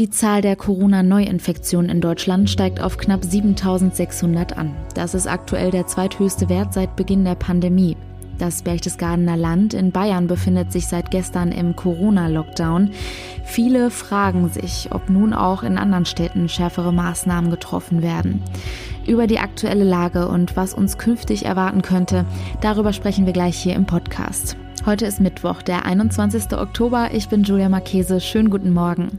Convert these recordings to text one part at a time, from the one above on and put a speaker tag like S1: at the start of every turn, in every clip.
S1: Die Zahl der Corona-Neuinfektionen in Deutschland steigt auf knapp 7600 an. Das ist aktuell der zweithöchste Wert seit Beginn der Pandemie. Das Berchtesgadener Land in Bayern befindet sich seit gestern im Corona-Lockdown. Viele fragen sich, ob nun auch in anderen Städten schärfere Maßnahmen getroffen werden. Über die aktuelle Lage und was uns künftig erwarten könnte, darüber sprechen wir gleich hier im Podcast. Heute ist Mittwoch, der 21. Oktober. Ich bin Julia Marchese. Schönen guten Morgen.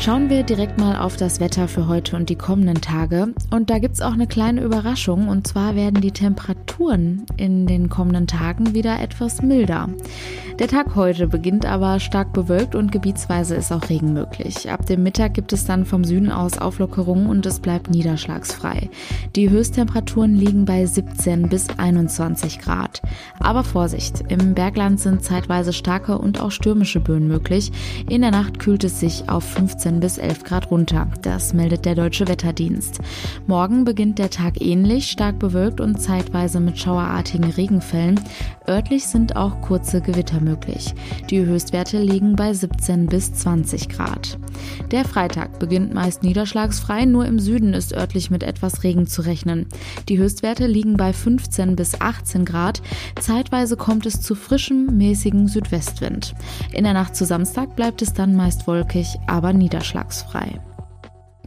S1: Schauen wir direkt mal auf das Wetter für heute und die kommenden Tage. Und da gibt es auch eine kleine Überraschung. Und zwar werden die Temperaturen in den kommenden Tagen wieder etwas milder. Der Tag heute beginnt aber stark bewölkt und gebietsweise ist auch Regen möglich. Ab dem Mittag gibt es dann vom Süden aus Auflockerungen und es bleibt niederschlagsfrei. Die Höchsttemperaturen liegen bei 17 bis 21 Grad. Aber Vorsicht, im Bergland sind zeitweise starke und auch stürmische Böen möglich. In der Nacht kühlt es sich auf 15 bis 11 Grad runter. Das meldet der Deutsche Wetterdienst. Morgen beginnt der Tag ähnlich, stark bewölkt und zeitweise mit schauerartigen Regenfällen. Örtlich sind auch kurze Gewitter möglich. Die Höchstwerte liegen bei 17 bis 20 Grad. Der Freitag beginnt meist niederschlagsfrei, nur im Süden ist örtlich mit etwas Regen zu rechnen. Die Höchstwerte liegen bei 15 bis 18 Grad. Zeitweise kommt es zu frischem, mäßigen Südwestwind. In der Nacht zu Samstag bleibt es dann meist wolkig, aber niederschlagsfrei.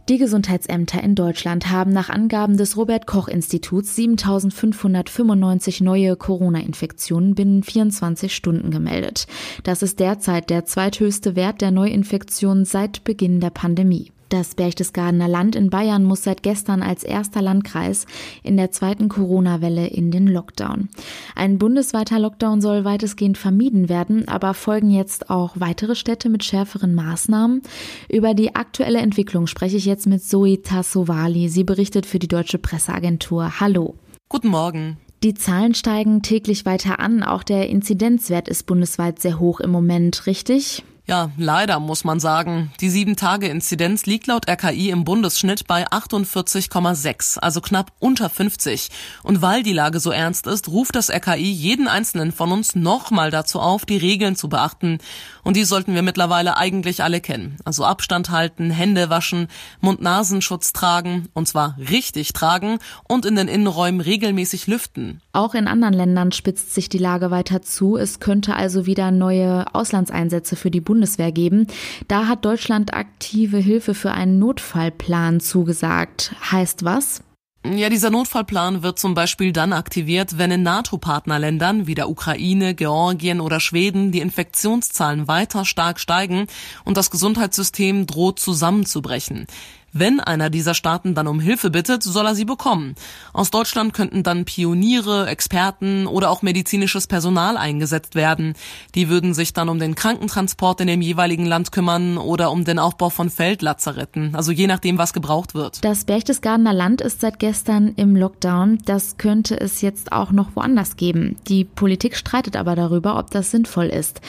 S1: Die Gesundheitsämter in Deutschland haben nach Angaben des Robert Koch Instituts 7595 neue Corona-Infektionen binnen 24 Stunden gemeldet. Das ist derzeit der zweithöchste Wert der Neuinfektionen seit Beginn der Pandemie. Das Berchtesgadener Land in Bayern muss seit gestern als erster Landkreis in der zweiten Corona-Welle in den Lockdown. Ein bundesweiter Lockdown soll weitestgehend vermieden werden, aber folgen jetzt auch weitere Städte mit schärferen Maßnahmen. Über die aktuelle Entwicklung spreche ich jetzt mit Zoe Tassovali. Sie berichtet für die Deutsche Presseagentur. Hallo.
S2: Guten Morgen.
S1: Die Zahlen steigen täglich weiter an. Auch der Inzidenzwert ist bundesweit sehr hoch im Moment, richtig?
S2: Ja, leider muss man sagen. Die 7-Tage-Inzidenz liegt laut RKI im Bundesschnitt bei 48,6, also knapp unter 50. Und weil die Lage so ernst ist, ruft das RKI jeden einzelnen von uns nochmal dazu auf, die Regeln zu beachten. Und die sollten wir mittlerweile eigentlich alle kennen. Also Abstand halten, Hände waschen, Mund-Nasenschutz tragen, und zwar richtig tragen und in den Innenräumen regelmäßig lüften.
S1: Auch in anderen Ländern spitzt sich die Lage weiter zu. Es könnte also wieder neue Auslandseinsätze für die Bundeswehr geben. Da hat Deutschland aktive Hilfe für einen Notfallplan zugesagt. Heißt was?
S2: Ja, dieser Notfallplan wird zum Beispiel dann aktiviert, wenn in NATO-Partnerländern wie der Ukraine, Georgien oder Schweden die Infektionszahlen weiter stark steigen und das Gesundheitssystem droht zusammenzubrechen. Wenn einer dieser Staaten dann um Hilfe bittet, soll er sie bekommen. Aus Deutschland könnten dann Pioniere, Experten oder auch medizinisches Personal eingesetzt werden. Die würden sich dann um den Krankentransport in dem jeweiligen Land kümmern oder um den Aufbau von Feldlazaretten, also je nachdem, was gebraucht wird.
S1: Das Berchtesgadener Land ist seit gestern im Lockdown. Das könnte es jetzt auch noch woanders geben. Die Politik streitet aber darüber, ob das sinnvoll ist.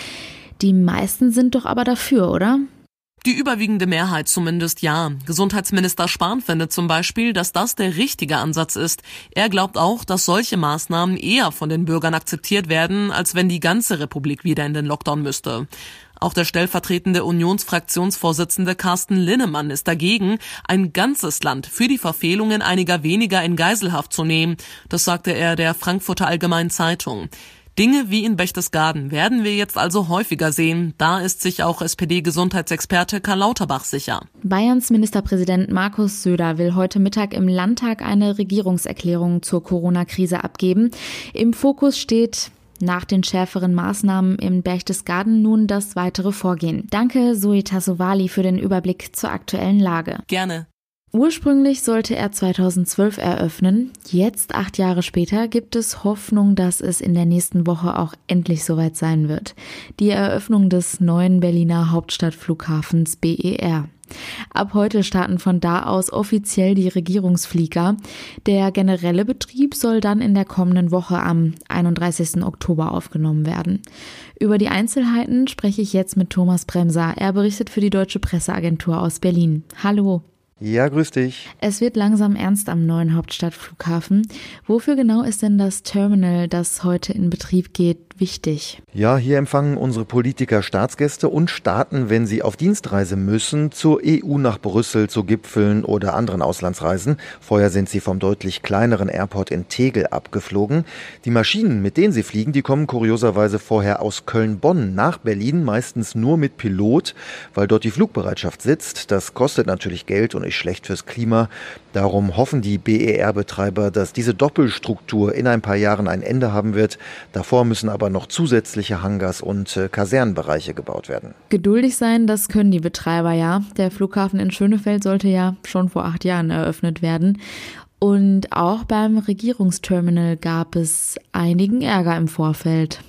S1: Die meisten sind doch aber dafür, oder?
S2: Die überwiegende Mehrheit zumindest ja. Gesundheitsminister Spahn findet zum Beispiel, dass das der richtige Ansatz ist. Er glaubt auch, dass solche Maßnahmen eher von den Bürgern akzeptiert werden, als wenn die ganze Republik wieder in den Lockdown müsste. Auch der stellvertretende Unionsfraktionsvorsitzende Carsten Linnemann ist dagegen, ein ganzes Land für die Verfehlungen einiger weniger in Geiselhaft zu nehmen. Das sagte er der Frankfurter Allgemeinen Zeitung. Dinge wie in Berchtesgaden werden wir jetzt also häufiger sehen. Da ist sich auch SPD-Gesundheitsexperte Karl Lauterbach sicher.
S1: Bayerns Ministerpräsident Markus Söder will heute Mittag im Landtag eine Regierungserklärung zur Corona-Krise abgeben. Im Fokus steht nach den schärferen Maßnahmen im Berchtesgaden nun das weitere Vorgehen. Danke, Zoe Tassovali, für den Überblick zur aktuellen Lage.
S2: Gerne.
S1: Ursprünglich sollte er 2012 eröffnen. Jetzt, acht Jahre später, gibt es Hoffnung, dass es in der nächsten Woche auch endlich soweit sein wird. Die Eröffnung des neuen Berliner Hauptstadtflughafens BER. Ab heute starten von da aus offiziell die Regierungsflieger. Der generelle Betrieb soll dann in der kommenden Woche am 31. Oktober aufgenommen werden. Über die Einzelheiten spreche ich jetzt mit Thomas Bremser. Er berichtet für die Deutsche Presseagentur aus Berlin. Hallo.
S3: Ja, grüß dich.
S1: Es wird langsam ernst am neuen Hauptstadtflughafen. Wofür genau ist denn das Terminal, das heute in Betrieb geht, wichtig.
S3: Ja, hier empfangen unsere Politiker Staatsgäste und starten, wenn sie auf Dienstreise müssen, zur EU nach Brüssel, zu Gipfeln oder anderen Auslandsreisen. Vorher sind sie vom deutlich kleineren Airport in Tegel abgeflogen. Die Maschinen, mit denen sie fliegen, die kommen kurioserweise vorher aus Köln-Bonn nach Berlin, meistens nur mit Pilot, weil dort die Flugbereitschaft sitzt. Das kostet natürlich Geld und ist schlecht fürs Klima. Darum hoffen die BER-Betreiber, dass diese Doppelstruktur in ein paar Jahren ein Ende haben wird. Davor müssen aber noch zusätzliche Hangars und äh, Kasernenbereiche gebaut werden.
S1: Geduldig sein, das können die Betreiber ja. Der Flughafen in Schönefeld sollte ja schon vor acht Jahren eröffnet werden. Und auch beim Regierungsterminal gab es einigen Ärger im Vorfeld.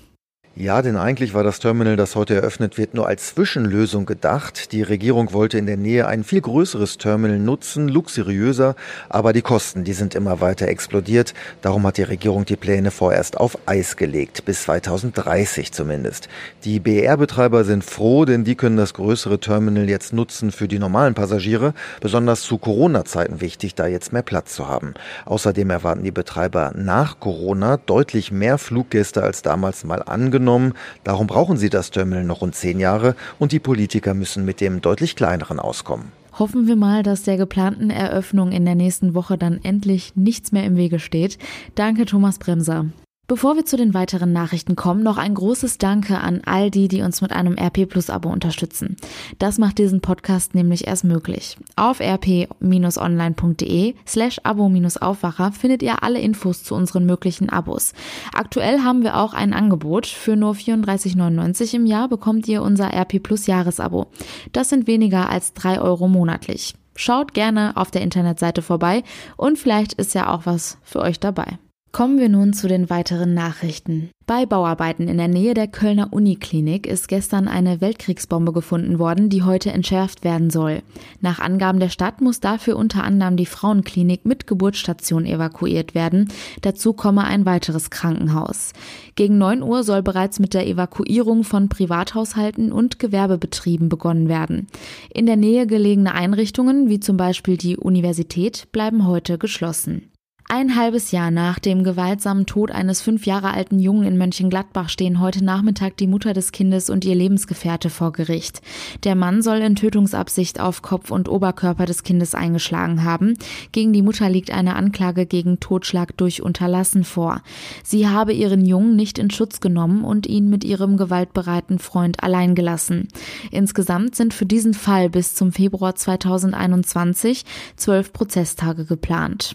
S3: Ja, denn eigentlich war das Terminal, das heute eröffnet wird, nur als Zwischenlösung gedacht. Die Regierung wollte in der Nähe ein viel größeres Terminal nutzen, luxuriöser, aber die Kosten, die sind immer weiter explodiert. Darum hat die Regierung die Pläne vorerst auf Eis gelegt, bis 2030 zumindest. Die BR-Betreiber sind froh, denn die können das größere Terminal jetzt nutzen für die normalen Passagiere, besonders zu Corona-Zeiten wichtig, da jetzt mehr Platz zu haben. Außerdem erwarten die Betreiber nach Corona deutlich mehr Fluggäste als damals mal angenommen genommen. Darum brauchen sie das Terminal noch rund zehn Jahre und die Politiker müssen mit dem deutlich kleineren auskommen.
S1: Hoffen wir mal, dass der geplanten Eröffnung in der nächsten Woche dann endlich nichts mehr im Wege steht. Danke, Thomas Bremser. Bevor wir zu den weiteren Nachrichten kommen, noch ein großes Danke an all die, die uns mit einem RP Plus Abo unterstützen. Das macht diesen Podcast nämlich erst möglich. Auf rp-online.de slash abo-aufwacher findet ihr alle Infos zu unseren möglichen Abos. Aktuell haben wir auch ein Angebot. Für nur 34,99 im Jahr bekommt ihr unser RP Plus Jahresabo. Das sind weniger als drei Euro monatlich. Schaut gerne auf der Internetseite vorbei und vielleicht ist ja auch was für euch dabei. Kommen wir nun zu den weiteren Nachrichten. Bei Bauarbeiten in der Nähe der Kölner Uniklinik ist gestern eine Weltkriegsbombe gefunden worden, die heute entschärft werden soll. Nach Angaben der Stadt muss dafür unter anderem die Frauenklinik mit Geburtsstation evakuiert werden. Dazu komme ein weiteres Krankenhaus. Gegen 9 Uhr soll bereits mit der Evakuierung von Privathaushalten und Gewerbebetrieben begonnen werden. In der Nähe gelegene Einrichtungen, wie zum Beispiel die Universität, bleiben heute geschlossen. Ein halbes Jahr nach dem gewaltsamen Tod eines fünf Jahre alten Jungen in Mönchengladbach stehen heute Nachmittag die Mutter des Kindes und ihr Lebensgefährte vor Gericht. Der Mann soll in Tötungsabsicht auf Kopf und Oberkörper des Kindes eingeschlagen haben. Gegen die Mutter liegt eine Anklage gegen Totschlag durch Unterlassen vor. Sie habe ihren Jungen nicht in Schutz genommen und ihn mit ihrem gewaltbereiten Freund allein gelassen. Insgesamt sind für diesen Fall bis zum Februar 2021 zwölf Prozesstage geplant.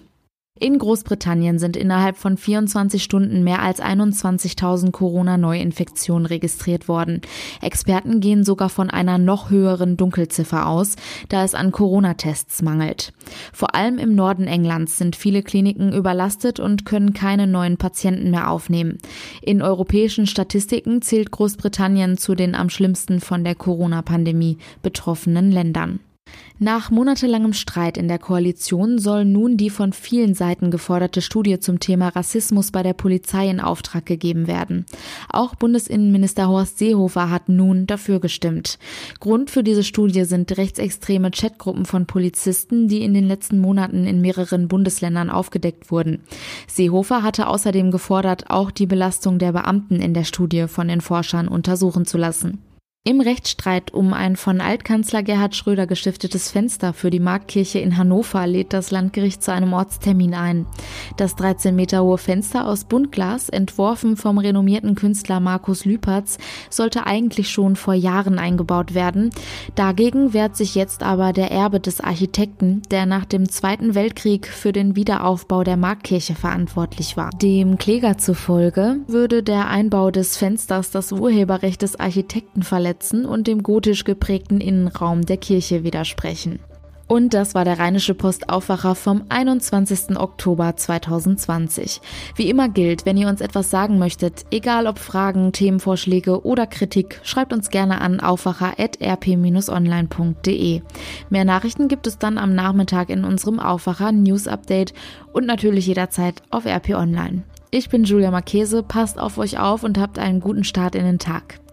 S1: In Großbritannien sind innerhalb von 24 Stunden mehr als 21.000 Corona-Neuinfektionen registriert worden. Experten gehen sogar von einer noch höheren Dunkelziffer aus, da es an Corona-Tests mangelt. Vor allem im Norden Englands sind viele Kliniken überlastet und können keine neuen Patienten mehr aufnehmen. In europäischen Statistiken zählt Großbritannien zu den am schlimmsten von der Corona-Pandemie betroffenen Ländern. Nach monatelangem Streit in der Koalition soll nun die von vielen Seiten geforderte Studie zum Thema Rassismus bei der Polizei in Auftrag gegeben werden. Auch Bundesinnenminister Horst Seehofer hat nun dafür gestimmt. Grund für diese Studie sind rechtsextreme Chatgruppen von Polizisten, die in den letzten Monaten in mehreren Bundesländern aufgedeckt wurden. Seehofer hatte außerdem gefordert, auch die Belastung der Beamten in der Studie von den Forschern untersuchen zu lassen. Im Rechtsstreit um ein von Altkanzler Gerhard Schröder gestiftetes Fenster für die Marktkirche in Hannover lädt das Landgericht zu einem Ortstermin ein. Das 13 Meter hohe Fenster aus Buntglas, entworfen vom renommierten Künstler Markus Lüpertz, sollte eigentlich schon vor Jahren eingebaut werden. Dagegen wehrt sich jetzt aber der Erbe des Architekten, der nach dem Zweiten Weltkrieg für den Wiederaufbau der Marktkirche verantwortlich war. Dem Kläger zufolge würde der Einbau des Fensters das Urheberrecht des Architekten verletzen Plätzen und dem gotisch geprägten Innenraum der Kirche widersprechen. Und das war der Rheinische Post Aufwacher vom 21. Oktober 2020. Wie immer gilt, wenn ihr uns etwas sagen möchtet, egal ob Fragen, Themenvorschläge oder Kritik, schreibt uns gerne an aufwacher.rp-online.de. Mehr Nachrichten gibt es dann am Nachmittag in unserem Aufwacher News Update und natürlich jederzeit auf RP Online. Ich bin Julia Marchese, passt auf euch auf und habt einen guten Start in den Tag.